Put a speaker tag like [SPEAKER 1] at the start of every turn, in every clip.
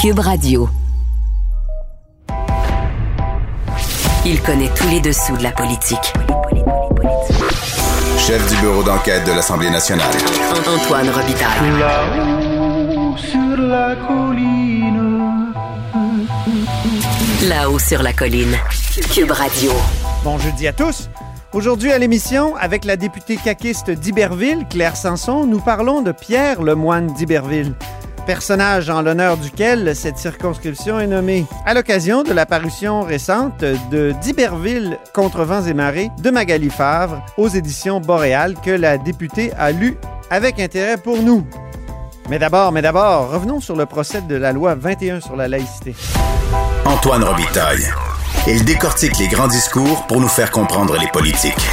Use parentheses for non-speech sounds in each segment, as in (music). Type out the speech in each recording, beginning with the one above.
[SPEAKER 1] Cube Radio. Il connaît tous les dessous de la politique.
[SPEAKER 2] Chef du bureau d'enquête de l'Assemblée nationale.
[SPEAKER 1] Antoine Robitaille.
[SPEAKER 3] Là-haut sur la colline.
[SPEAKER 1] Là-haut sur la colline. Cube Radio.
[SPEAKER 4] Bon jeudi à tous. Aujourd'hui à l'émission, avec la députée caquiste d'Iberville, Claire Sanson, nous parlons de Pierre Lemoine d'Iberville, personnage en l'honneur duquel cette circonscription est nommée, à l'occasion de la parution récente de d'Iberville contre vents et marées de Magali Favre aux éditions Boréal que la députée a lu avec intérêt pour nous. Mais d'abord, mais d'abord, revenons sur le procès de la loi 21 sur la laïcité.
[SPEAKER 2] Antoine Robitaille. Il décortique les grands discours pour nous faire comprendre les politiques.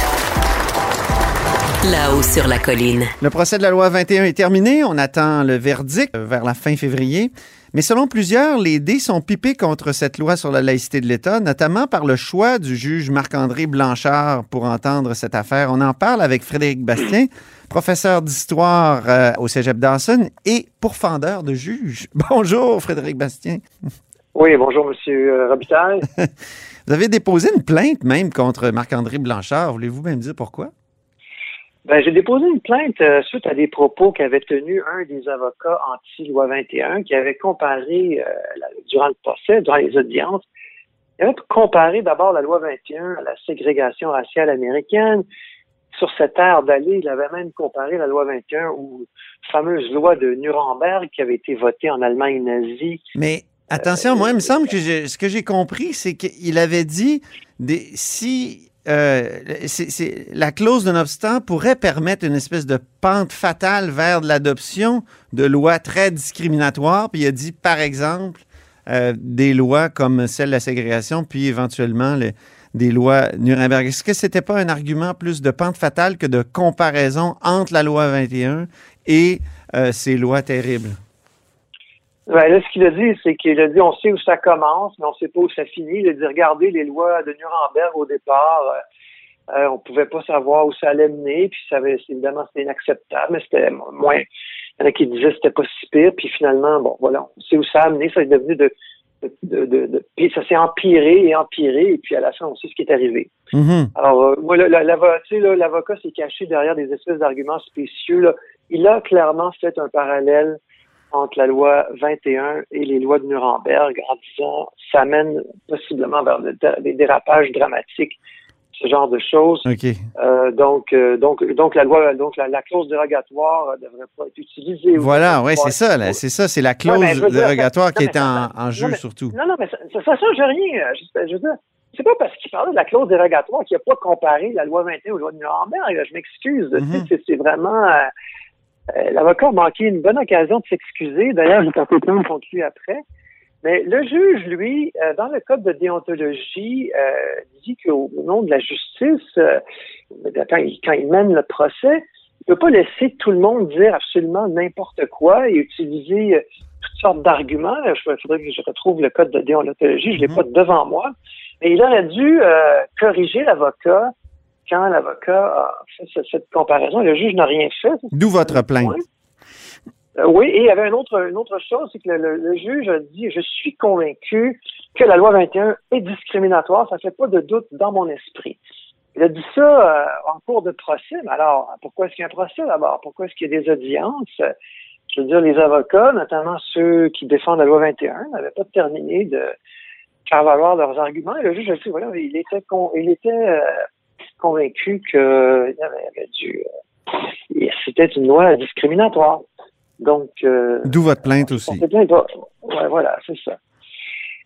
[SPEAKER 1] Là-haut sur la colline.
[SPEAKER 4] Le procès de la loi 21 est terminé. On attend le verdict vers la fin février. Mais selon plusieurs, les dés sont pipés contre cette loi sur la laïcité de l'État, notamment par le choix du juge Marc-André Blanchard pour entendre cette affaire. On en parle avec Frédéric Bastien, (clears throat) professeur d'histoire euh, au Cégep Dawson et pourfendeur de juge. (laughs) Bonjour, Frédéric Bastien.
[SPEAKER 5] Oui, bonjour, Monsieur Robitaille. (laughs)
[SPEAKER 4] Vous avez déposé une plainte même contre Marc-André Blanchard. Voulez-vous même dire pourquoi?
[SPEAKER 5] Ben, j'ai déposé une plainte euh, suite à des propos qu'avait tenus un des avocats anti-loi 21 qui avait comparé, euh, durant le procès, durant les audiences, il avait comparé d'abord la loi 21 à la ségrégation raciale américaine. Sur cette ère d'aller, il avait même comparé la loi 21 aux fameuses lois de Nuremberg qui avaient été votées en Allemagne nazie.
[SPEAKER 4] Mais attention, moi, il me semble que ce que j'ai compris, c'est qu'il avait dit des, si euh, la clause de non-obstant pourrait permettre une espèce de pente fatale vers l'adoption de lois très discriminatoires. Puis il a dit, par exemple, euh, des lois comme celle de la ségrégation, puis éventuellement le- des lois Nuremberg. Est-ce que c'était pas un argument plus de pente fatale que de comparaison entre la loi 21 et euh, ces lois terribles?
[SPEAKER 5] Ben, là, ce qu'il a dit, c'est qu'il a dit on sait où ça commence, mais on sait pas où ça finit. Il a dit regardez les lois de Nuremberg au départ, euh, on pouvait pas savoir où ça allait mener, puis ça avait, évidemment c'était inacceptable, mais c'était moins. Il y en a qui disaient que c'était pas si pire, puis finalement, bon, voilà, on sait où ça a amené, ça est devenu de, de, de, de- puis ça s'est empiré et empiré, et puis à la fin, on sait ce qui est arrivé.
[SPEAKER 4] Mhm.
[SPEAKER 5] Alors, euh, moi, l'avocat s'est caché derrière des espèces d'arguments spécieux. Là. Il a clairement fait un parallèle entre la loi 21 et les lois de Nuremberg en disant ça mène possiblement vers de- des dérapages dramatiques, ce genre de choses.
[SPEAKER 4] OK.
[SPEAKER 5] Euh, donc, euh, donc, donc la loi, donc la, la clause dérogatoire ne devrait pas être utilisée.
[SPEAKER 4] Voilà,
[SPEAKER 5] Ou-
[SPEAKER 4] oui, c'est ça, c'est ça, c'est la clause
[SPEAKER 5] dire,
[SPEAKER 4] dérogatoire qui
[SPEAKER 5] non,
[SPEAKER 4] est en,
[SPEAKER 5] non,
[SPEAKER 4] jeu
[SPEAKER 5] mais-
[SPEAKER 4] surtout.
[SPEAKER 5] Non, non, mais ça, ça, ça change rien. euh, Je, je veux dire, c'est pas parce qu'il parlait de la clause dérogatoire qu'il n'a pas comparé la loi 21 aux lois de Nuremberg. Je m'excuse.
[SPEAKER 4] Mhm.
[SPEAKER 5] c'est- vraiment... euh, euh, L'avocat a manqué une bonne occasion de s'excuser. D'ailleurs, j'ai porté plainte contre lui après. Mais le juge, lui, euh, dans le code de déontologie, euh, dit qu'au au nom de la justice, euh, quand, il, quand il mène le procès, il ne peut pas laisser tout le monde dire absolument n'importe quoi et utiliser euh, toutes sortes d'arguments. Il faudrait que je retrouve le code de déontologie, je ne l'ai
[SPEAKER 4] Mhm.
[SPEAKER 5] pas devant moi. Mais il aurait dû euh, corriger l'avocat quand l'avocat a fait ce- cette comparaison. Le juge n'a rien fait.
[SPEAKER 4] D'où votre plainte.
[SPEAKER 5] Euh, oui, et il y avait une autre, une autre chose, c'est que le, le- le juge a dit, je suis convaincu que la loi 21 est discriminatoire, ça fait pas de doute dans mon esprit. Il a dit ça euh, en cours de procès, mais alors, pourquoi est-ce qu'il y a un procès d'abord? Pourquoi est-ce qu'il y a des audiences? Je veux dire, les avocats, notamment ceux qui défendent la loi 21, n'avaient pas terminé de faire valoir leurs arguments. Et le juge a dit, voilà, il était, con- il était euh, convaincu dû... euh, c'était une loi discriminatoire. Donc, euh,
[SPEAKER 4] D'où votre plainte aussi.
[SPEAKER 5] Ouais, voilà, c'est ça.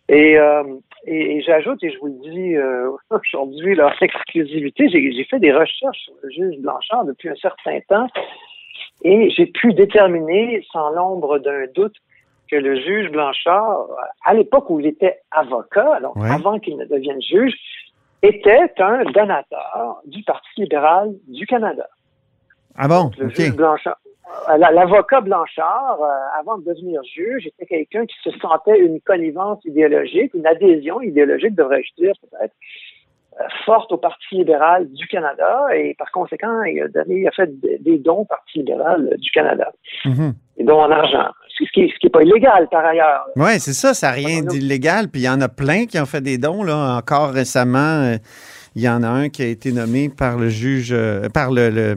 [SPEAKER 5] Et, euh, et, et j'ajoute, et je vous le dis euh, (laughs) aujourd'hui, leur exclusivité, j'ai j'ai fait des recherches sur le juge Blanchard depuis un certain temps et j'ai pu déterminer sans l'ombre d'un doute que le juge Blanchard, à l'époque où il était avocat, donc
[SPEAKER 4] Ouais.
[SPEAKER 5] avant qu'il ne devienne juge, était un donateur du Parti libéral du Canada.
[SPEAKER 4] Ah bon?
[SPEAKER 5] Le
[SPEAKER 4] OK.
[SPEAKER 5] juge Blanchard. euh, la- L'avocat Blanchard, euh, avant de devenir juge, était quelqu'un qui se sentait une connivence idéologique, une adhésion idéologique, devrais-je dire peut-être, euh, forte au Parti libéral du Canada et par conséquent, il a, donné, il a fait des dons au Parti libéral du Canada,
[SPEAKER 4] Mhm.
[SPEAKER 5] Dons en argent. ce qui n'est pas illégal par ailleurs.
[SPEAKER 4] Oui, c'est ça, ça n'a rien d'illégal. Puis il y en a plein qui ont fait des dons. Là. Encore récemment, euh, il y en a un qui a été nommé par le juge, euh, par le,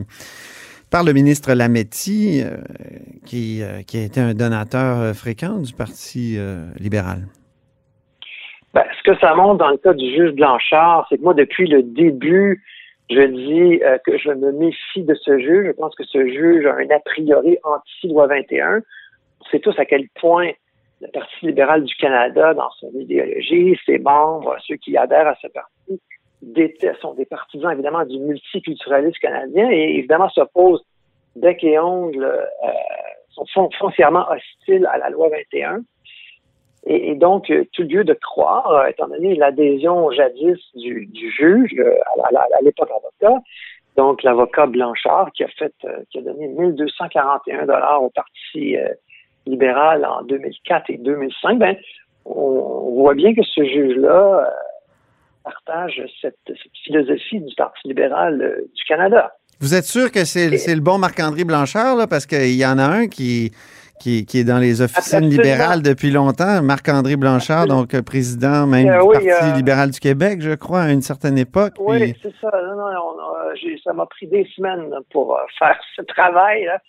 [SPEAKER 4] par le ministre Lametti, euh, qui, qui a été un donateur fréquent du Parti libéral.
[SPEAKER 5] Ben, ce que ça montre dans le cas du juge Blanchard, c'est que moi, depuis le début, je dis que je me méfie de ce juge. Je pense que ce juge a un a priori anti-loi 21 sait tous à quel point le Parti libéral du Canada, dans son idéologie, ses membres, ceux qui adhèrent à ce parti, sont des partisans évidemment du multiculturalisme canadien et évidemment s'opposent bec et ongle, euh, sont foncièrement hostiles à la loi 21. Et, donc, tout lieu de croire, euh, étant donné l'adhésion jadis du, juge euh, à, l'époque avocat, donc l'avocat Blanchard qui a fait, qui a donné 1241 dollars au parti libéral en 2004 et 2005, ben, on, voit bien que ce juge-là euh, partage cette, philosophie du Parti libéral euh, du Canada.
[SPEAKER 4] Vous êtes sûr que c'est le bon Marc-André Blanchard, là, parce qu'il y en a un qui, qui, est dans les officines libérales depuis longtemps, Marc-André Blanchard, donc euh, président même du Parti libéral du Québec, je crois, à une certaine époque.
[SPEAKER 5] Oui, c'est ça. ça m'a pris des semaines pour faire ce travail. Là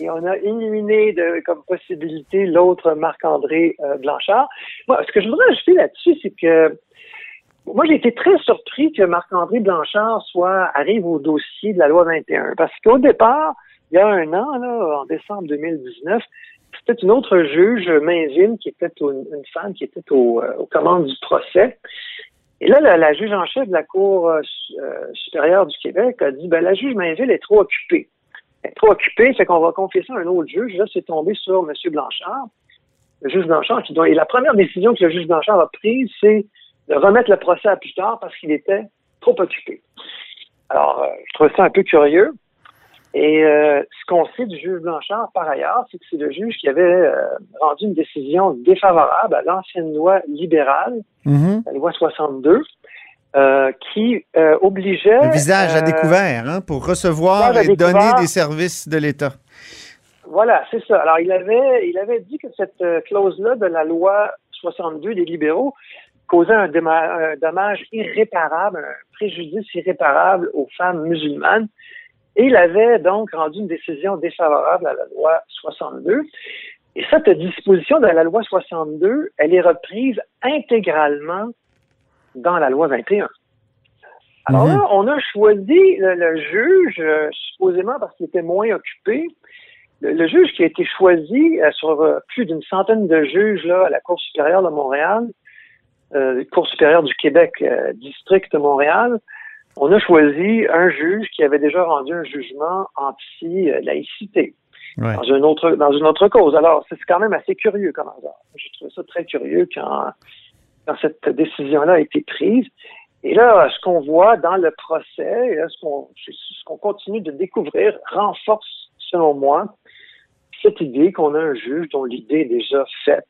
[SPEAKER 5] et on a éliminé de, comme possibilité l'autre Marc-André euh, Blanchard. Moi, ce que je voudrais ajouter là-dessus, c'est que moi, j'ai été très surpris que Marc-André Blanchard soit arrive au dossier de la loi 21. Parce qu'au départ, il y a un an, là, en décembre 2019, c'était une autre juge, Mainville, qui était une, femme qui était euh, aux commandes du procès. Et là, la, juge en chef de la Cour euh, supérieure du Québec a dit, ben, la juge Mainville est trop occupée trop occupé, c'est qu'on va confier ça à un autre juge. Là, c'est tombé sur M. Blanchard, le juge Blanchard, qui doit, et la première décision que le juge Blanchard a prise, c'est de remettre le procès à plus tard parce qu'il était trop occupé. Alors, euh, je trouve ça un peu curieux. Et euh, ce qu'on sait du juge Blanchard, par ailleurs, c'est que c'est le juge qui avait euh, rendu une décision défavorable à l'ancienne loi libérale, mm-hmm. la loi 62, euh, qui euh, obligeait...
[SPEAKER 4] Le visage à euh, découvert, hein, pour recevoir et donner des services de l'État.
[SPEAKER 5] Voilà, c'est ça. Alors, il avait, il avait dit que cette clause-là de la loi 62 des libéraux causait un, dommage irréparable, un préjudice irréparable aux femmes musulmanes. Et il avait donc rendu une décision défavorable à la loi 62. Et cette disposition de la loi 62, elle est reprise intégralement dans la loi 21. Alors mhm. là, on a choisi le, juge, euh, supposément parce qu'il était moins occupé, le, juge qui a été choisi euh, sur euh, plus d'une centaine de juges là, à la Cour supérieure de Montréal, Cour supérieure du Québec, district de Montréal, on a choisi un juge qui avait déjà rendu un jugement anti-laïcité. Dans, une autre, dans une autre cause. Alors, c'est quand même assez curieux comme hasard. Je trouve ça très curieux quand quand cette décision-là a été prise. Et là, ce qu'on voit dans le procès, ce qu'on continue de découvrir, renforce, selon moi, cette idée qu'on a un juge dont l'idée est déjà faite.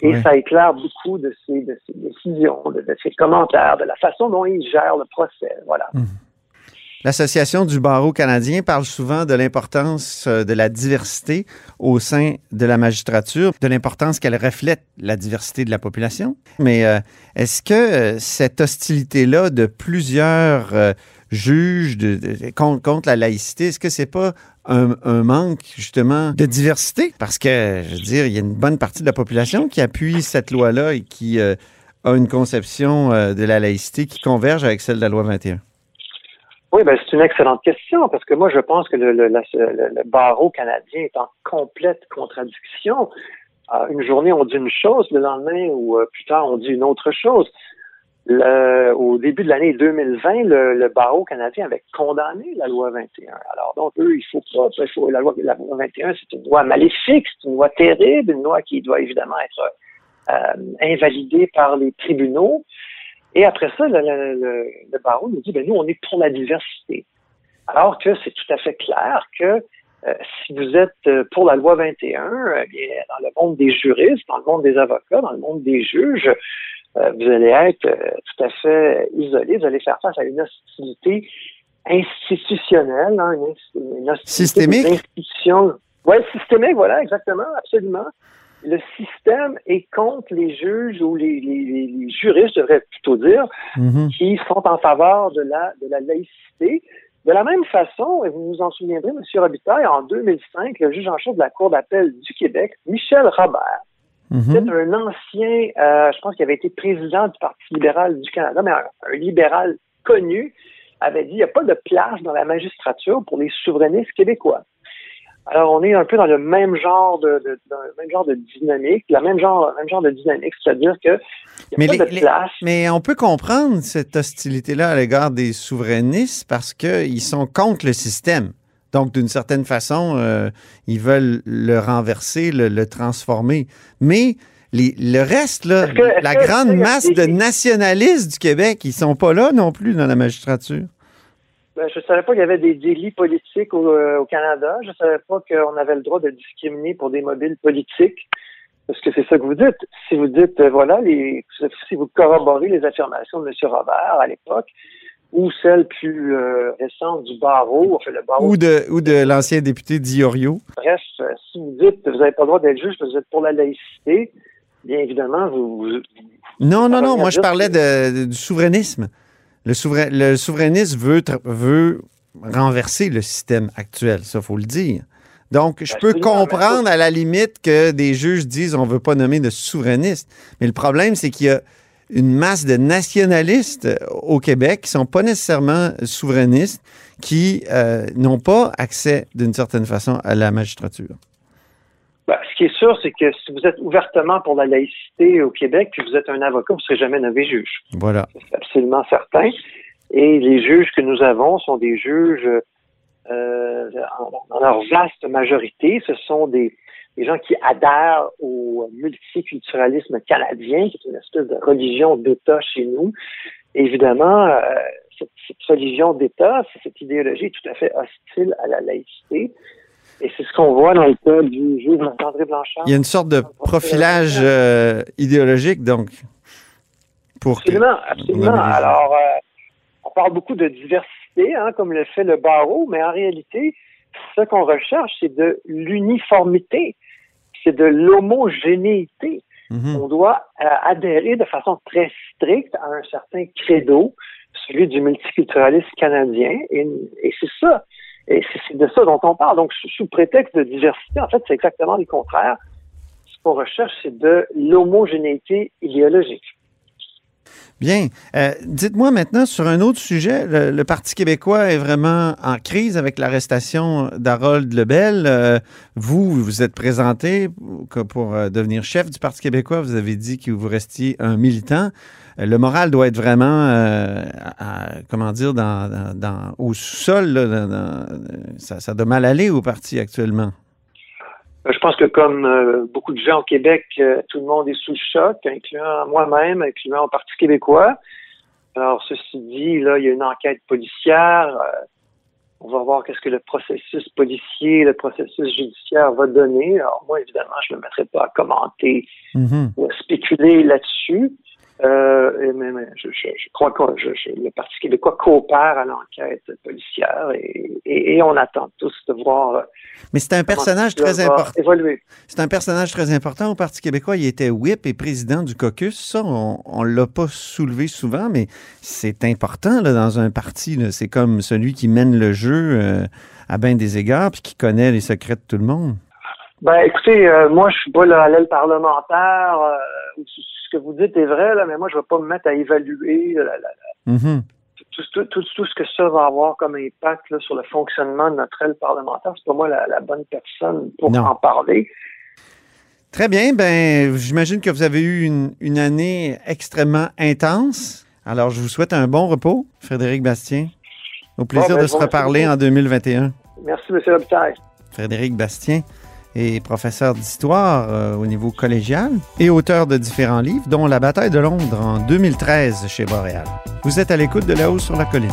[SPEAKER 5] Et ça éclaire beaucoup de ses, de ses décisions, de, ses commentaires, de la façon dont il gère le procès. Voilà. Mmh.
[SPEAKER 4] L'Association du barreau canadien parle souvent de l'importance euh, de la diversité au sein de la magistrature, de l'importance qu'elle reflète la diversité de la population. Mais euh, est-ce que euh, cette hostilité-là de plusieurs juges contre, la laïcité, est-ce que c'est pas un, manque justement de diversité? Parce que, je veux dire, il y a une bonne partie de la population qui appuie cette loi-là et qui a une conception de la laïcité qui converge avec celle de la loi 21.
[SPEAKER 5] Oui, ben, c'est une excellente question parce que moi, je pense que le, le, barreau canadien est en complète contradiction. Euh, une journée, on dit une chose, le lendemain ou euh, plus tard, on dit une autre chose. Au début de l'année 2020, le, barreau canadien avait condamné la loi 21. Alors, donc, eux, il faut pas, il faut, la loi, la loi 21, c'est une loi maléfique, c'est une loi terrible, une loi qui doit évidemment être euh, invalidée par les tribunaux. Et après ça, le, le, le barreau nous dit, ben nous, on est pour la diversité. Alors que c'est tout à fait clair que euh, si vous êtes euh, pour la loi 21, euh, bien, dans le monde des juristes, dans le monde des avocats, dans le monde des juges, vous allez être tout à fait isolé, vous allez faire face à une hostilité institutionnelle, hein, une,
[SPEAKER 4] hostilité Systémique?
[SPEAKER 5] Oui, systémique, voilà, exactement, absolument. Le système est contre les juges ou les, les, les juristes, je devrais plutôt dire,
[SPEAKER 4] Mhm.
[SPEAKER 5] qui sont en faveur de la, de la laïcité. De la même façon, et vous vous en souviendrez, M. Robitaille, en 2005, le juge en chef de la Cour d'appel du Québec, Michel Robert,
[SPEAKER 4] Mhm.
[SPEAKER 5] c'est un ancien, euh, je pense qu'il avait été président du Parti libéral du Canada, mais un, un libéral connu, avait dit il n'y a pas de place dans la magistrature pour les souverainistes québécois. Alors, on est un peu dans le même genre de, de- dans le même genre de dynamique, même genre, même genre de dynamique, c'est-à-dire que
[SPEAKER 4] Mais
[SPEAKER 5] n'y a pas
[SPEAKER 4] les-
[SPEAKER 5] de
[SPEAKER 4] les-
[SPEAKER 5] place.
[SPEAKER 4] Mais on peut comprendre cette hostilité-là à l'égard des souverainistes parce qu'ils sont contre le système. Donc, d'une certaine façon, euh, ils veulent le renverser, le, le transformer. Mais les- le reste, là,
[SPEAKER 5] que-
[SPEAKER 4] la grande
[SPEAKER 5] que-
[SPEAKER 4] masse de nationalistes du Québec, ils sont pas là non plus dans la magistrature.
[SPEAKER 5] Ben, je ne savais pas qu'il y avait des délits politiques au, euh, au Canada. Je ne savais pas qu'on avait le droit de discriminer pour des mobiles politiques. Parce que c'est ça que vous dites. Si vous dites, euh, voilà, les, si vous corroborez les affirmations de M. Robert à l'époque, ou celles plus euh, récentes du barreau, enfin le barreau,
[SPEAKER 4] Ou de, ou de l'ancien député Diorio.
[SPEAKER 5] bref, euh, si vous dites que vous n'avez pas le droit d'être juge que vous êtes pour la laïcité, bien évidemment, vous, vous-
[SPEAKER 4] Non, non, non. Moi, je parlais de, du souverainisme. Le, souverain, le souverainisme veut, veut renverser le système actuel, ça, faut le dire. Donc, je peux comprendre à la limite que des juges disent on veut pas nommer de souverainiste. Mais le problème, c'est qu'il y a une masse de nationalistes euh, au Québec qui sont pas nécessairement souverainistes, qui euh, n'ont pas accès d'une certaine façon à la magistrature.
[SPEAKER 5] Ben, ce qui est sûr, c'est que si vous êtes ouvertement pour la laïcité au Québec, puis vous êtes un avocat, vous ne serez jamais nommé juge.
[SPEAKER 4] Voilà.
[SPEAKER 5] C'est absolument certain. Et les juges que nous avons sont des juges, euh, en, en leur vaste majorité, ce sont des, des gens qui adhèrent au multiculturalisme canadien, qui est une espèce de religion d'État chez nous. Évidemment, euh, cette, cette religion d'État, cette idéologie est tout à fait hostile à la laïcité. Et c'est ce qu'on voit dans le cas du juge André Blanchard.
[SPEAKER 4] Il y a une sorte de profilage euh, idéologique, donc. Pour
[SPEAKER 5] Absolument, absolument.
[SPEAKER 4] les.
[SPEAKER 5] Alors, euh, on parle beaucoup de diversité, hein, comme le fait le barreau, mais en réalité, ce qu'on recherche, c'est de l'uniformité, c'est de l'homogénéité.
[SPEAKER 4] Mhm.
[SPEAKER 5] On doit euh, adhérer de façon très stricte à un certain credo, celui du multiculturalisme canadien, et, et c'est ça. Et c'est c'est de ça dont on parle. Donc, sous, sous prétexte de diversité, en fait, c'est exactement le contraire. Ce qu'on recherche, c'est de l'homogénéité idéologique.
[SPEAKER 4] Bien. Euh, Dites-moi maintenant sur un autre sujet. Le, Parti québécois est vraiment en crise avec l'arrestation d'Harold Lebel. Euh, vous, vous êtes présenté pour, euh, devenir chef du Parti québécois. Vous avez dit que vous restiez un militant. Euh, le moral doit être vraiment, comment dire, au ça, ça doit mal aller au parti actuellement.
[SPEAKER 5] Je pense que comme euh, beaucoup de gens au Québec, euh, tout le monde est sous le choc, incluant moi-même, incluant le Parti québécois. Alors, ceci dit, là, il y a une enquête policière. euh, on va voir qu'est-ce que le processus policier, le processus judiciaire va donner. Alors, moi, évidemment, je ne me mettrai pas à commenter
[SPEAKER 4] Mhm.
[SPEAKER 5] ou à spéculer là-dessus. Euh, mais, mais je, je- je crois que je- le Parti québécois coopère à l'enquête policière et, et- et on attend tous de voir euh,
[SPEAKER 4] Mais c'est un personnage très important.
[SPEAKER 5] évoluer.
[SPEAKER 4] C'est un personnage très important au Parti québécois. Il était whip et président du caucus. Ça, on ne l'a pas soulevé souvent, mais c'est important là, dans un parti. C'est comme celui qui mène le jeu euh, à bien des égards puis qui connaît les secrets de tout le monde.
[SPEAKER 5] Ben, écoutez, euh, moi, je suis pas là, à l'aile parlementaire. Ce que vous dites est vrai, là, mais moi, je vais pas me mettre à évaluer
[SPEAKER 4] Mhm.
[SPEAKER 5] tout, tout, tout, tout ce que ça va avoir comme impact là, sur le fonctionnement de notre aile parlementaire. C'est pas moi la, la bonne personne pour
[SPEAKER 4] Non.
[SPEAKER 5] en parler.
[SPEAKER 4] Très bien. Ben, j'imagine que vous avez eu une, une année extrêmement intense. Alors, je vous souhaite un bon repos, Frédéric Bastien. Au plaisir
[SPEAKER 5] Bon, ben,
[SPEAKER 4] de se reparler
[SPEAKER 5] merci
[SPEAKER 4] en 2021.
[SPEAKER 5] Merci, M. Robitaille.
[SPEAKER 4] Frédéric Bastien est professeur d'histoire euh, au niveau collégial et auteur de différents livres, dont La bataille de Londres en 2013 chez Boréal. Vous êtes à l'écoute de là-haut sur la colline.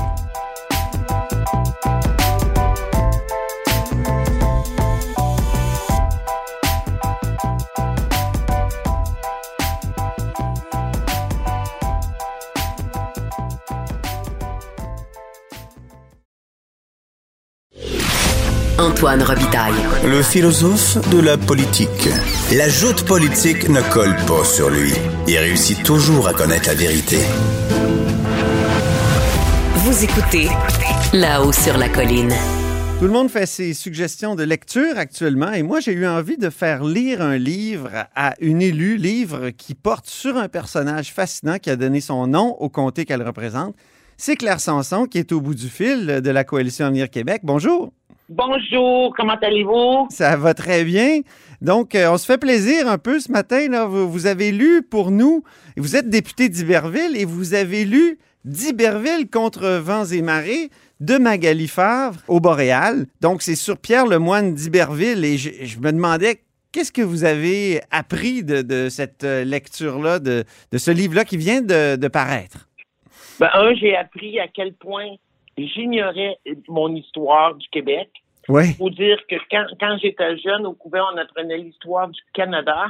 [SPEAKER 1] Antoine Robitaille.
[SPEAKER 2] Le philosophe de la politique. La joute politique ne colle pas sur lui. Il réussit toujours à connaître la vérité.
[SPEAKER 1] Vous écoutez là-haut sur la colline.
[SPEAKER 4] Tout le monde fait ses suggestions de lecture actuellement et moi j'ai eu envie de faire lire un livre à une élue, livre qui porte sur un personnage fascinant qui a donné son nom au comté qu'elle représente. C'est Claire Sanson qui est au bout du fil de la coalition Avenir Québec. Bonjour.
[SPEAKER 6] Bonjour, comment allez-vous?
[SPEAKER 4] Ça va très bien. Donc, euh, on se fait plaisir un peu ce matin. Là. Vous, vous avez lu pour nous, vous êtes député d'Iberville et vous avez lu d'Iberville contre vents et marées de Magali Favre au Boréal. Donc, c'est sur Pierre Lemoine d'Iberville et je, je me demandais qu'est-ce que vous avez appris de, de cette euh, lecture-là, de, de ce livre-là qui vient de, de paraître?
[SPEAKER 6] Ben, un, j'ai appris à quel point j'ignorais mon histoire du Québec.
[SPEAKER 4] Oui,
[SPEAKER 6] faut dire que quand, quand j'étais jeune, au couvent, on apprenait l'histoire du Canada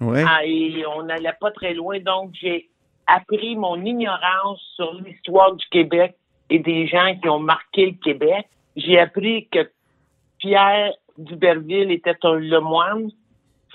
[SPEAKER 4] oui.
[SPEAKER 6] ah, et on n'allait pas très loin. Donc, j'ai appris mon ignorance sur l'histoire du Québec et des gens qui ont marqué le Québec. J'ai appris que Pierre Duberville était un lemoine,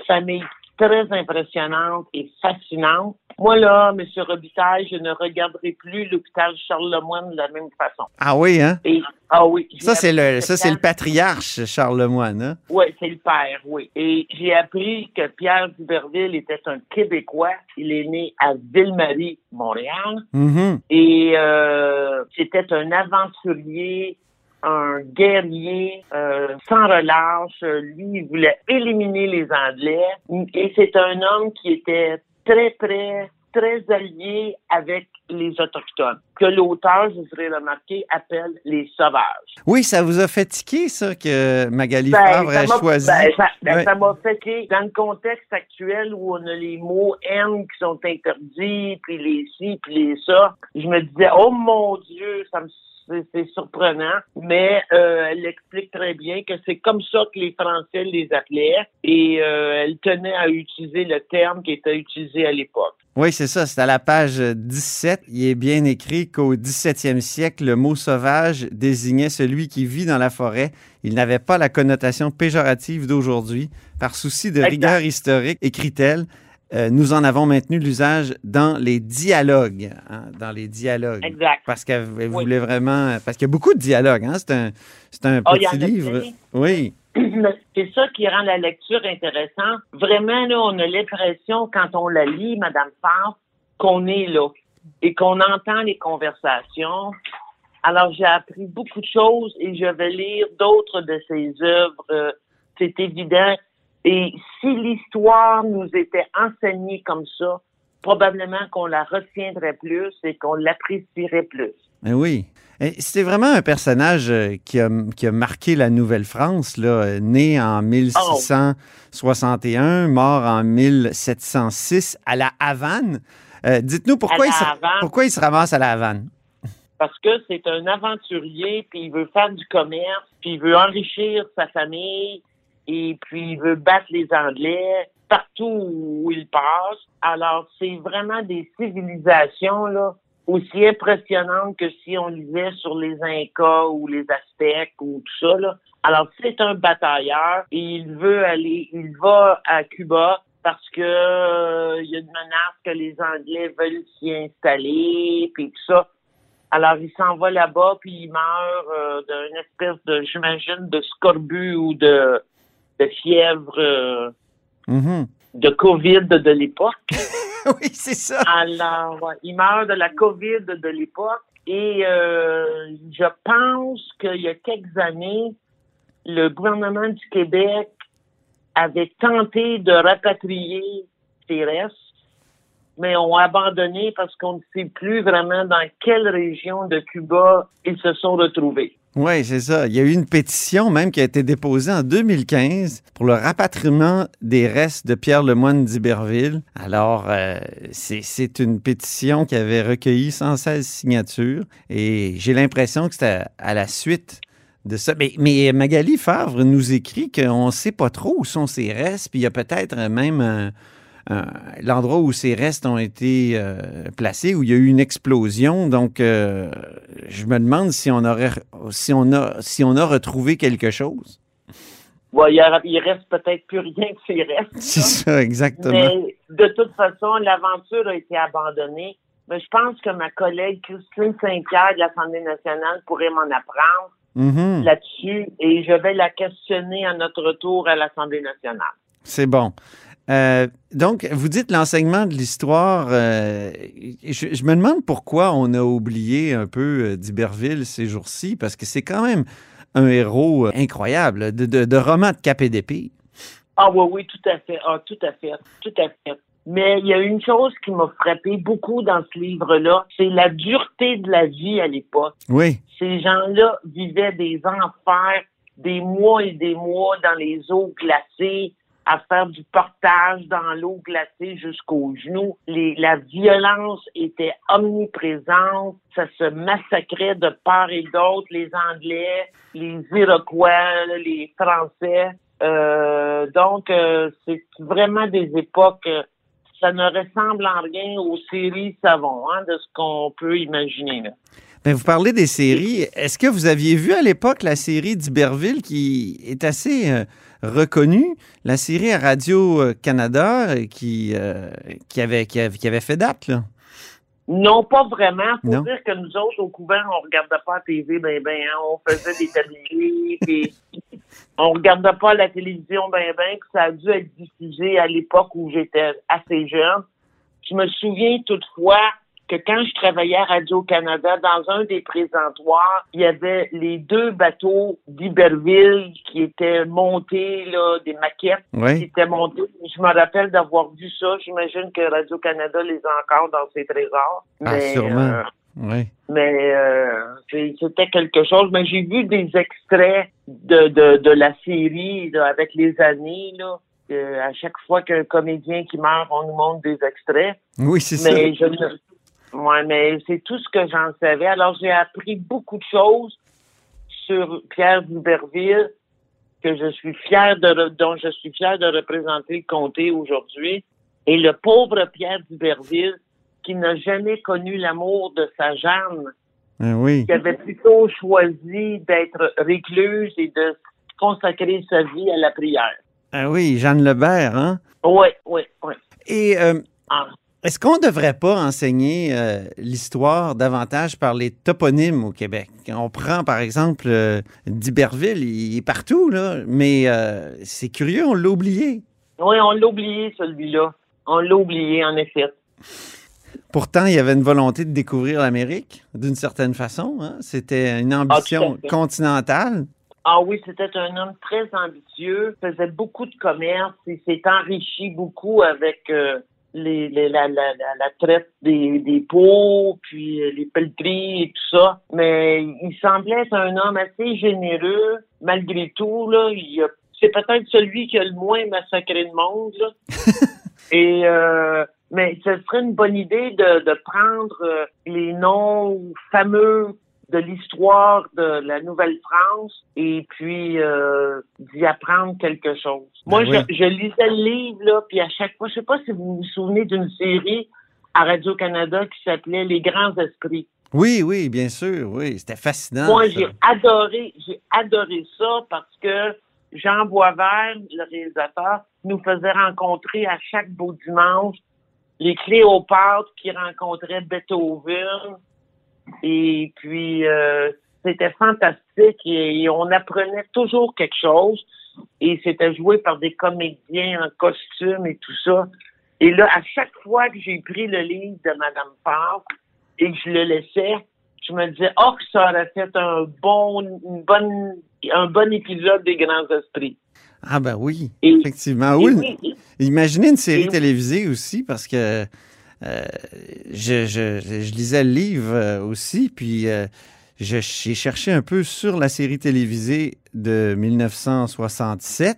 [SPEAKER 6] famille très impressionnante et fascinante. Moi, là, M. Robitaille, je ne regarderai plus l'hôpital Charles Lemoine de la même façon.
[SPEAKER 4] Ah oui, hein?
[SPEAKER 6] Et, ah oui.
[SPEAKER 4] Ça, c'est le, ça, c'est le patriarche, Charles Lemoine. Hein?
[SPEAKER 6] Oui, c'est le père, oui. Et j'ai appris que Pierre Duberville était un Québécois. Il est né à Ville-Marie, Montréal.
[SPEAKER 4] Mhm.
[SPEAKER 6] Et euh, c'était un aventurier, un guerrier, euh, sans relâche. Lui, il voulait éliminer les Anglais. Et c'est un homme qui était très près, très allié avec les Autochtones, que l'auteur, je voudrais remarquer, appelle les sauvages.
[SPEAKER 4] Oui, ça vous a fait tiquer, ça, que Magali
[SPEAKER 6] Ben,
[SPEAKER 4] Favre
[SPEAKER 6] m'a-
[SPEAKER 4] choisi.
[SPEAKER 6] ben, ça ben, ça m'a fait que dans le contexte actuel où on a les mots haine qui sont interdits, puis les ci, puis les ça, je me disais, oh mon Dieu, ça me c'est- surprenant, mais euh, elle explique très bien que c'est comme ça que les Français les appelaient et euh, elle tenait à utiliser le terme qui était utilisé à l'époque.
[SPEAKER 4] Oui, c'est ça. C'est à la page 17. Il est bien écrit qu'au 17e siècle, le mot sauvage désignait celui qui vit dans la forêt. Il n'avait pas la connotation péjorative d'aujourd'hui. Par souci de
[SPEAKER 6] Exact.
[SPEAKER 4] rigueur historique, écrit-elle, euh, nous en avons maintenu l'usage dans les dialogues. hein, dans les dialogues.
[SPEAKER 6] Exact.
[SPEAKER 4] Parce qu'elle elle
[SPEAKER 6] Oui.
[SPEAKER 4] voulait vraiment. Parce qu'il y a beaucoup de dialogues. Hein? C'est un, c'est un
[SPEAKER 6] y
[SPEAKER 4] petit livre. Oui. (clears throat)
[SPEAKER 6] c'est ça qui rend la lecture intéressante. Vraiment, là, on a l'impression, quand on la lit, Madame Favre, qu'on est là et qu'on entend les conversations. Alors, j'ai appris beaucoup de choses et je vais lire d'autres de ses œuvres. euh, c'est évident. Et si l'histoire nous était enseignée comme ça, probablement qu'on la retiendrait plus et qu'on l'apprécierait plus.
[SPEAKER 4] Ben oui. C'était vraiment un personnage euh, qui a, qui a marqué la Nouvelle-France, là, né en 1661, mort en 1706 à la Havane. Euh, Dites-nous pourquoi, il se- pourquoi il se ramasse à la Havane?
[SPEAKER 6] parce que c'est un aventurier, puis il veut faire du commerce, puis il veut enrichir sa famille, et puis il veut battre les Anglais partout où il passe. Alors, c'est vraiment des civilisations, là, aussi impressionnantes que si on lisait sur les Incas ou les Aztèques ou tout ça, là. Alors, c'est un batailleur et il veut aller, il va à Cuba parce que euh, il y a une menace que les Anglais veulent s'y installer, puis tout ça. Alors, il s'en va là-bas, puis il meurt euh, d'une espèce de, j'imagine, de scorbut ou de, de fièvre euh,
[SPEAKER 4] Mhm.
[SPEAKER 6] de COVID de l'époque. (laughs)
[SPEAKER 4] oui, c'est ça.
[SPEAKER 6] Alors, ouais, il meurt de la COVID de l'époque. Et euh, je pense qu'il y a quelques années, le gouvernement du Québec avait tenté de rapatrier ses restes, mais ont abandonné parce qu'on ne sait plus vraiment dans quelle région de Cuba ils se sont retrouvés.
[SPEAKER 4] Oui, c'est ça. Il y a eu une pétition même qui a été déposée en 2015 pour le rapatriement des restes de Pierre Lemoine d'Iberville. Alors, euh, c'est une pétition qui avait recueilli 116 signatures et j'ai l'impression que c'était à la suite de ça. Mais, Magali Favre nous écrit qu'on ne sait pas trop où sont ses restes, puis il y a peut-être même l'endroit où ces restes ont été euh, placés, où il y a eu une explosion. Donc, euh, je me demande si on aurait, si on a, si on a retrouvé quelque chose.
[SPEAKER 6] Ouais, il, reste peut-être plus rien que ces restes. (laughs)
[SPEAKER 4] C'est ça, exactement.
[SPEAKER 6] Mais de toute façon, l'aventure a été abandonnée. Mais je pense que ma collègue Christine Saint-Pierre de l'Assemblée nationale pourrait m'en apprendre
[SPEAKER 4] Mhm.
[SPEAKER 6] là-dessus et je vais la questionner à notre retour à l'Assemblée nationale.
[SPEAKER 4] C'est bon. Euh, donc, vous dites l'enseignement de l'histoire. euh, je, je me demande pourquoi on a oublié un peu euh, d'Iberville ces jours-ci, parce que c'est quand même un héros incroyable de, de, de roman de cap et d'épée.
[SPEAKER 6] Ah oui, oui, tout à fait. Ah, tout à fait. Tout à fait. Mais il y a une chose qui m'a frappé beaucoup dans ce livre-là, c'est la dureté de la vie à l'époque.
[SPEAKER 4] Oui,
[SPEAKER 6] Ces gens-là vivaient des enfers, des mois et des mois dans les eaux glacées, à faire du portage dans l'eau glacée jusqu'aux genoux. La violence était omniprésente. Ça se massacrait de part et d'autre. Les Anglais, les Iroquois, les Français. Euh, donc, euh, c'est vraiment des époques... euh, ça ne ressemble en rien aux séries Savon, hein, de ce qu'on peut imaginer. Là.
[SPEAKER 4] Ben, vous parlez des séries. Est-ce que vous aviez vu à l'époque la série d'Iberville qui est assez reconnue, la série à Radio-Canada euh, qui, euh, qui, avait, qui, avait, qui avait fait date? Là?
[SPEAKER 6] Non, pas vraiment. Faut
[SPEAKER 4] Non.
[SPEAKER 6] dire que nous autres, au couvent, on regardait pas la TV, ben ben, hein. on faisait des tabliers, (laughs) puis on regardait pas la télévision, ben ben, puis ça a dû être diffusé à l'époque où j'étais assez jeune. Je me souviens toutefois que quand je travaillais à Radio-Canada, dans un des présentoirs, il y avait les deux bateaux d'Iberville qui étaient montés, là, des maquettes qui étaient montées. Je me rappelle d'avoir vu ça. J'imagine que Radio-Canada les a encore dans ses trésors.
[SPEAKER 4] Ah,
[SPEAKER 6] Mais,
[SPEAKER 4] sûrement.
[SPEAKER 6] euh,
[SPEAKER 4] Oui.
[SPEAKER 6] mais euh, c'était quelque chose. Mais j'ai vu des extraits de, de, de la série là, avec les années. Là, Euh, à chaque fois qu'un comédien qui meurt, on nous montre des extraits.
[SPEAKER 4] Oui, c'est ça.
[SPEAKER 6] Mais je ne... Ouais, mais c'est tout ce que j'en savais. Alors, j'ai appris beaucoup de choses sur Pierre d'Iberville que je suis fier de, dont je suis fier de représenter le comté aujourd'hui. Et le pauvre Pierre d'Iberville, qui n'a jamais connu l'amour de sa Jeanne,
[SPEAKER 4] oui.
[SPEAKER 6] qui avait plutôt choisi d'être récluse et de consacrer sa vie à la prière.
[SPEAKER 4] Ah oui, Jeanne Lebert, hein?
[SPEAKER 6] Oui, oui, oui.
[SPEAKER 4] Et euh,
[SPEAKER 6] Ah.
[SPEAKER 4] Est-ce qu'on ne devrait pas enseigner euh, l'histoire davantage par les toponymes au Québec? On prend, par exemple, euh, d'Iberville, il est partout, là, mais euh, c'est curieux, on l'a oublié.
[SPEAKER 6] Oui, on l'a oublié, celui-là. On l'a oublié, en effet.
[SPEAKER 4] Pourtant, il y avait une volonté de découvrir l'Amérique, d'une certaine façon. hein. C'était une ambition
[SPEAKER 6] fait.
[SPEAKER 4] continentale.
[SPEAKER 6] Ah oui, c'était un homme très ambitieux, faisait beaucoup de commerce, il s'est enrichi beaucoup avec euh, les, les- la, la, la, la traite des, des pots, puis euh, les pelleteries et tout ça. Mais il semblait être un homme assez généreux, malgré tout. Là, il a- c'est peut-être celui qui a le moins massacré de monde. Là. (laughs) Et euh, mais ce serait une bonne idée de, de prendre euh, les noms fameux de l'histoire de la Nouvelle-France et puis euh, d'y apprendre quelque chose. Moi,
[SPEAKER 4] Ben
[SPEAKER 6] je, je lisais le livre, là, puis à chaque fois, je sais pas si vous vous souvenez d'une série à Radio-Canada qui s'appelait Les Grands Esprits.
[SPEAKER 4] Oui, oui, bien sûr, oui. C'était fascinant.
[SPEAKER 6] Moi, j'ai adoré, j'ai adoré ça parce que Jean Boisvert, le réalisateur, nous faisait rencontrer à chaque beau dimanche les Cléopâtres qui rencontraient Beethoven. Et puis, euh, c'était fantastique et, et on apprenait toujours quelque chose. Et c'était joué par des comédiens en costume et tout ça. Et là, à chaque fois que j'ai pris le livre de Madame Favre et que je le laissais, je me disais, oh, que ça aurait fait un bon, une bonne, un bon épisode des Grands Esprits.
[SPEAKER 4] Ah ben oui,
[SPEAKER 6] Et-
[SPEAKER 4] effectivement.
[SPEAKER 6] Et
[SPEAKER 4] Oui, Imaginez une série télévisée aussi, parce que euh, je, je- je lisais le livre euh, aussi, puis euh, j'ai cherché un peu sur la série télévisée de 1967.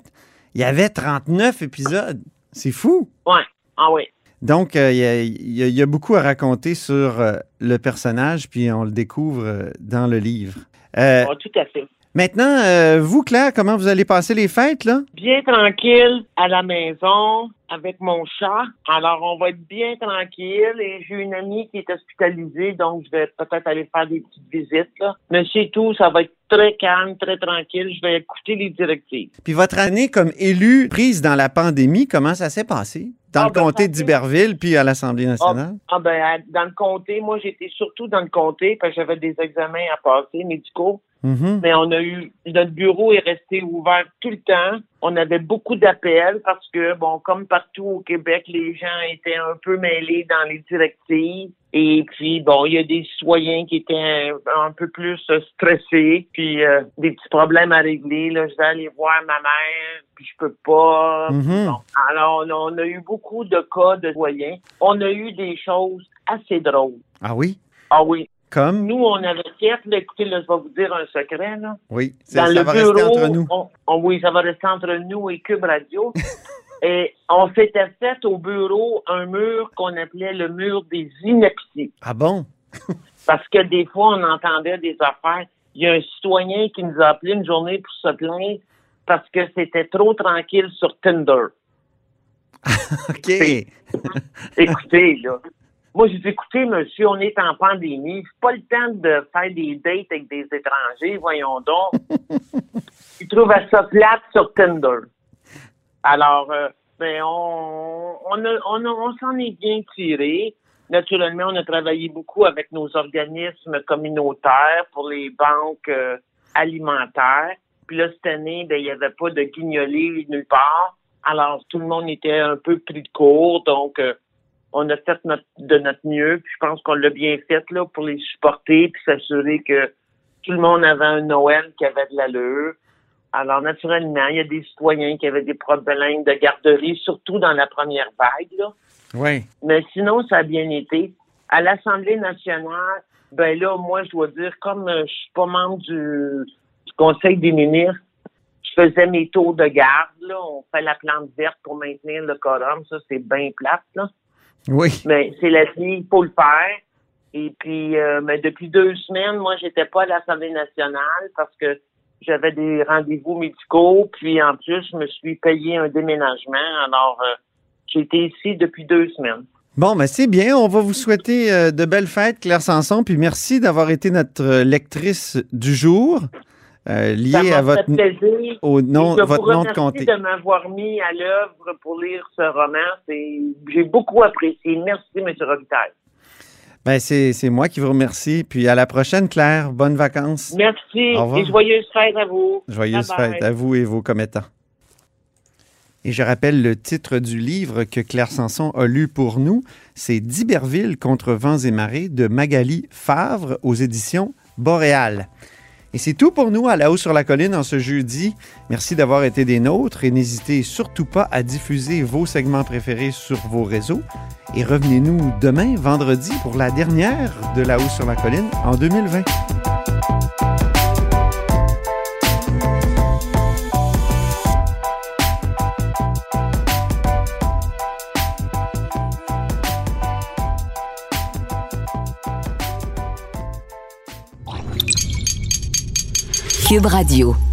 [SPEAKER 4] Il y avait 39 épisodes. C'est fou.
[SPEAKER 6] ouais, ah oui.
[SPEAKER 4] Donc, euh, il y, a, y y beaucoup à raconter sur euh, le personnage, puis on le découvre euh, dans le livre.
[SPEAKER 6] Ah, tout à fait.
[SPEAKER 4] maintenant, vous, Claire, comment vous allez passer les fêtes, là?
[SPEAKER 6] Bien tranquille à la maison, avec mon chat. Alors, on va être bien tranquille et j'ai une amie qui est hospitalisée, donc je vais peut-être aller faire des petites visites. Là. Mais c'est tout, ça va être très calme, très tranquille. Je vais écouter les directives.
[SPEAKER 4] Puis votre année comme élu prise dans la pandémie, comment ça s'est passé? Dans
[SPEAKER 6] Ah,
[SPEAKER 4] le
[SPEAKER 6] ben,
[SPEAKER 4] comté d'Iberville puis à l'Assemblée nationale?
[SPEAKER 6] Ah ben, dans le comté, moi j'étais surtout dans le comté parce que j'avais des examens à passer médicaux.
[SPEAKER 4] Mhm.
[SPEAKER 6] Mais on a eu notre bureau est resté ouvert tout le temps. On avait beaucoup d'appels parce que bon, comme partout au Québec, les gens étaient un peu mêlés dans les directives. Et puis bon, il y a des citoyens qui étaient un, un peu plus stressés, puis euh, des petits problèmes à régler. Là, je vais aller voir ma mère, puis je peux pas.
[SPEAKER 4] Mhm.
[SPEAKER 6] Bon. Alors, on a eu beaucoup de cas de citoyens. On a eu des choses assez drôles.
[SPEAKER 4] Ah oui?
[SPEAKER 6] Ah oui.
[SPEAKER 4] Comme?
[SPEAKER 6] Nous, on avait fait, là, écoutez, là, je vais vous dire un secret, là.
[SPEAKER 4] Oui.
[SPEAKER 6] Dans
[SPEAKER 4] Ça
[SPEAKER 6] le
[SPEAKER 4] va
[SPEAKER 6] bureau,
[SPEAKER 4] rester entre nous.
[SPEAKER 6] on- on- oui, ça va rester entre nous et Cube Radio. (laughs) et on s'était fait au bureau un mur qu'on appelait le mur des inepties.
[SPEAKER 4] Ah bon? (laughs)
[SPEAKER 6] Parce que des fois, on entendait des affaires. Il y a un citoyen qui nous a appelé une journée pour se plaindre parce que c'était trop tranquille sur Tinder. (laughs)
[SPEAKER 4] OK.
[SPEAKER 6] Écoutez, là. Moi, j'ai dit, écoutez, monsieur, on est en pandémie. C'est pas le temps de faire des dates avec des étrangers, voyons donc. (laughs) Il trouve ça plate sur Tinder. Alors, euh, ben, on, on, a- on, a- on s'en est bien tiré. Naturellement, on a travaillé beaucoup avec nos organismes communautaires pour les banques euh, alimentaires. Puis là, cette année, ben, il n'y avait pas de guignolés nulle part. Alors, tout le monde était un peu pris de court. Donc, euh, on a fait notre, de notre mieux. Puis je pense qu'on l'a bien fait là pour les supporter puis s'assurer que tout le monde avait un Noël qui avait de l'allure. Alors, naturellement, il y a des citoyens qui avaient des problèmes de garderie, surtout dans la première vague. Là.
[SPEAKER 4] Oui.
[SPEAKER 6] Mais sinon, ça a bien été. À l'Assemblée nationale, ben là, moi, je dois dire, comme euh, je suis pas membre du, du Conseil des ministres, je faisais mes tours de garde. Là. On fait la plante verte pour maintenir le quorum. Ça, c'est bien plate. Là.
[SPEAKER 4] Oui.
[SPEAKER 6] Mais c'est la vie, il faut le faire. Et puis, euh, mais depuis deux semaines, moi, j'étais pas à l'Assemblée nationale parce que j'avais des rendez-vous médicaux. Puis, en plus, je me suis payé un déménagement. Alors, euh, j'ai été ici depuis deux semaines.
[SPEAKER 4] Bon, ben c'est bien. On va vous souhaiter euh, de belles fêtes, Claire Sanson. Puis merci d'avoir été notre euh, lectrice du jour, euh,
[SPEAKER 6] m'a
[SPEAKER 4] à votre,
[SPEAKER 6] fait plaisir.
[SPEAKER 4] au nom,
[SPEAKER 6] je
[SPEAKER 4] votre
[SPEAKER 6] vous
[SPEAKER 4] nom de comté.
[SPEAKER 6] de m'avoir mis à l'œuvre pour lire ce roman. J'ai beaucoup apprécié. Merci, M. Robitaille.
[SPEAKER 4] Ben, c'est moi qui vous remercie. Puis à la prochaine, Claire. Bonnes vacances.
[SPEAKER 6] Merci et joyeuses fêtes à vous.
[SPEAKER 4] Joyeuses fêtes à vous et vos commettants. Et je rappelle le titre du livre que Claire Sanson a lu pour nous. C'est D'Iberville contre vents et marées de Magali Favre aux éditions Boréal. Et c'est tout pour nous à la haut sur la colline en ce jeudi. Merci d'avoir été des nôtres et n'hésitez surtout pas à diffuser vos segments préférés sur vos réseaux. Et revenez-nous demain, vendredi, pour la dernière de la haut sur la colline en 2020.
[SPEAKER 1] Cube Radio.